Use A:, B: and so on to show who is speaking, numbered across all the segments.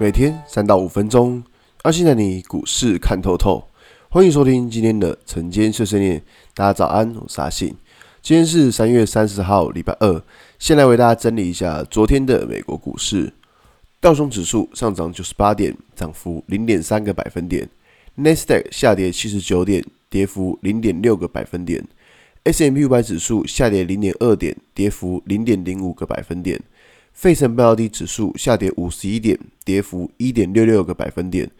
A: 每天三到五分钟，阿信带你股市看透透。欢迎收听今天的晨间碎碎念。大家早安，我是阿信。今天是三月三十号，礼拜二。先来为大家整理一下昨天的美国股市。道琼指数上涨九十八点，涨幅零点三个百分点。纳斯达克下跌七十九点，跌幅零点六个百分点。S&P 五百指数下跌零点二点，跌幅零点零五个百分点。费城半导体指数下跌五十一点，跌幅一点六六个百分点。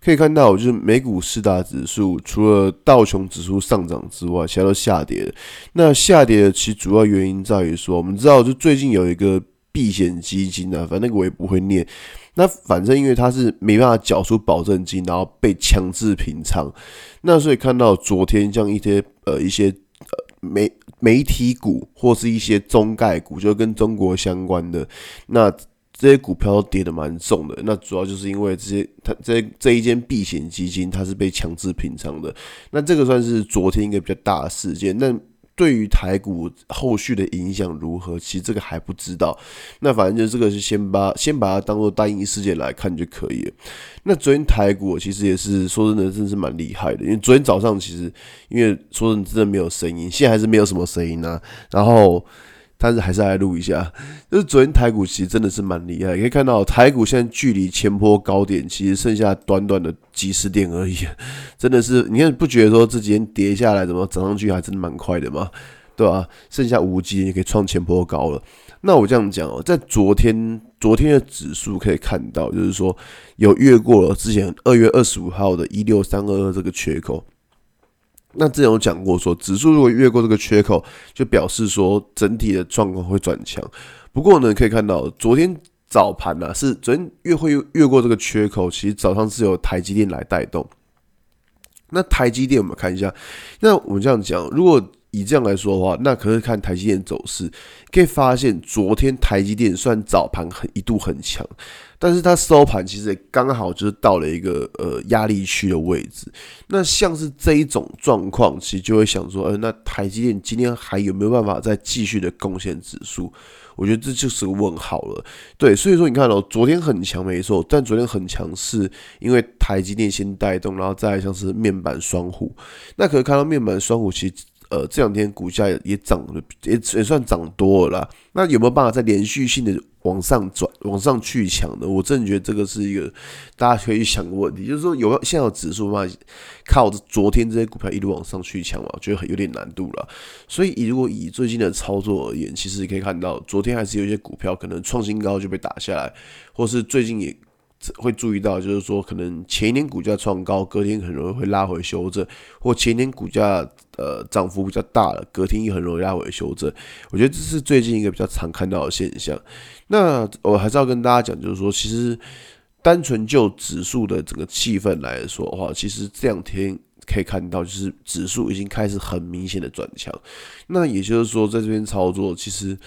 A: 可以看到，就是美股四大指数，除了道琼指数上涨之外，其他都下跌。那下跌的其主要原因在于说，我们知道，就最近有一个避险基金啊，反正那个我也不会念。那反正因为它是没办法缴出保证金，然后被强制平仓。那所以看到昨天像一些呃一些媒媒体股或是一些中概股，就跟中国相关的那。这些股票都跌的蛮重的，那主要就是因为这些它这这一间避险基金它是被强制平仓的，那这个算是昨天一个比较大的事件。那对于台股后续的影响如何，其实这个还不知道。那反正就这个是先把先把它当做单一事件来看就可以了。那昨天台股其实也是说真的，真的是蛮厉害的，因为昨天早上其实因为说真的真的没有声音，现在还是没有什么声音啊，然后。但是还是来录一下，就是昨天台股其实真的是蛮厉害，可以看到台股现在距离前波高点其实剩下短短的几十点而已，真的是你看不觉得说这几天跌下来怎么涨上去还真的蛮快的吗？对吧？剩下五几点就可以创前波高了。那我这样讲哦，在昨天昨天的指数可以看到，就是说有越过了之前二月二十五号的一六三二二这个缺口。那之前有讲过，说指数如果越过这个缺口，就表示说整体的状况会转强。不过呢，可以看到昨天早盘呢、啊，是昨天越会越过这个缺口，其实早上是由台积电来带动。那台积电我们看一下，那我们这样讲，如果以这样来说的话，那可是看台积电走势，可以发现昨天台积电虽然早盘很一度很强。但是它收盘其实也刚好就是到了一个呃压力区的位置。那像是这一种状况，其实就会想说，呃，那台积电今天还有没有办法再继续的贡献指数？我觉得这就是个问号了。对，所以说你看哦，昨天很强没错，但昨天很强是因为台积电先带动，然后再像是面板双虎。那可以看到面板双虎其实。呃，这两天股价也涨了，也也算涨多了啦。那有没有办法再连续性的往上转、往上去抢呢？我真的觉得这个是一个大家可以想的问题，就是说有现在有指数嘛，靠着昨天这些股票一路往上去抢嘛，我觉得很有点难度了。所以，如果以最近的操作而言，其实可以看到，昨天还是有一些股票可能创新高就被打下来，或是最近也。会注意到，就是说，可能前一天股价创高，隔天很容易会拉回修正，或前一天股价呃涨幅比较大了，隔天也很容易拉回修正。我觉得这是最近一个比较常看到的现象。那我还是要跟大家讲，就是说，其实单纯就指数的整个气氛来说的话，其实这两天可以看到，就是指数已经开始很明显的转强。那也就是说，在这边操作，其实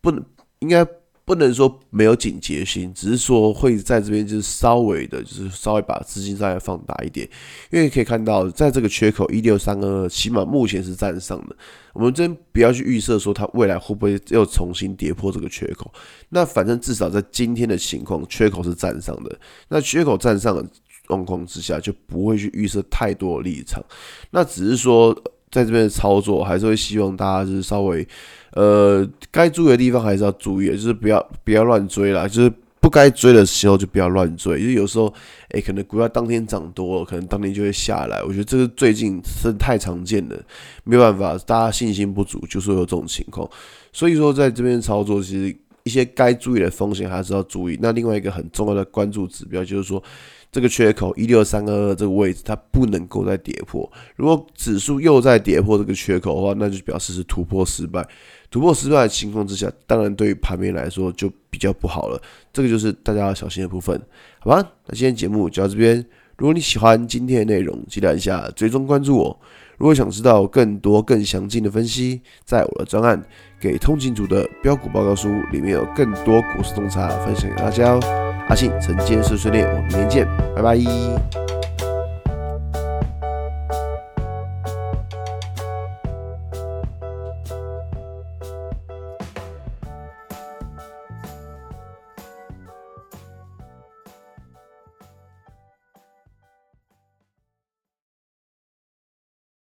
A: 不能应该。不能说没有警觉性，只是说会在这边就是稍微的，就是稍微把资金再放大一点，因为可以看到，在这个缺口一六三二二，起码目前是站上的。我们真不要去预设说它未来会不会又重新跌破这个缺口。那反正至少在今天的情况，缺口是站上的。那缺口站上的状况之下，就不会去预设太多的立场。那只是说。在这边的操作，还是会希望大家就是稍微，呃，该注意的地方还是要注意，就是不要不要乱追啦，就是不该追的时候就不要乱追，因为有时候，哎、可能股票当天涨多了，可能当天就会下来。我觉得这个最近是太常见了，没有办法，大家信心不足，就是有这种情况。所以说，在这边操作，其实一些该注意的风险还是要注意。那另外一个很重要的关注指标就是说。这个缺口一六三二二这个位置，它不能够再跌破。如果指数又再跌破这个缺口的话，那就表示是突破失败。突破失败的情况之下，当然对于盘面来说就比较不好了。这个就是大家要小心的部分，好吧？那今天节目就到这边。如果你喜欢今天的内容，记得按下追踪关注我。如果想知道更多更详尽的分析，在我的专案《给通勤族的标股报告书》里面有更多股市洞察分享给大家哦。阿信晨间碎碎念，我们明天见，拜拜。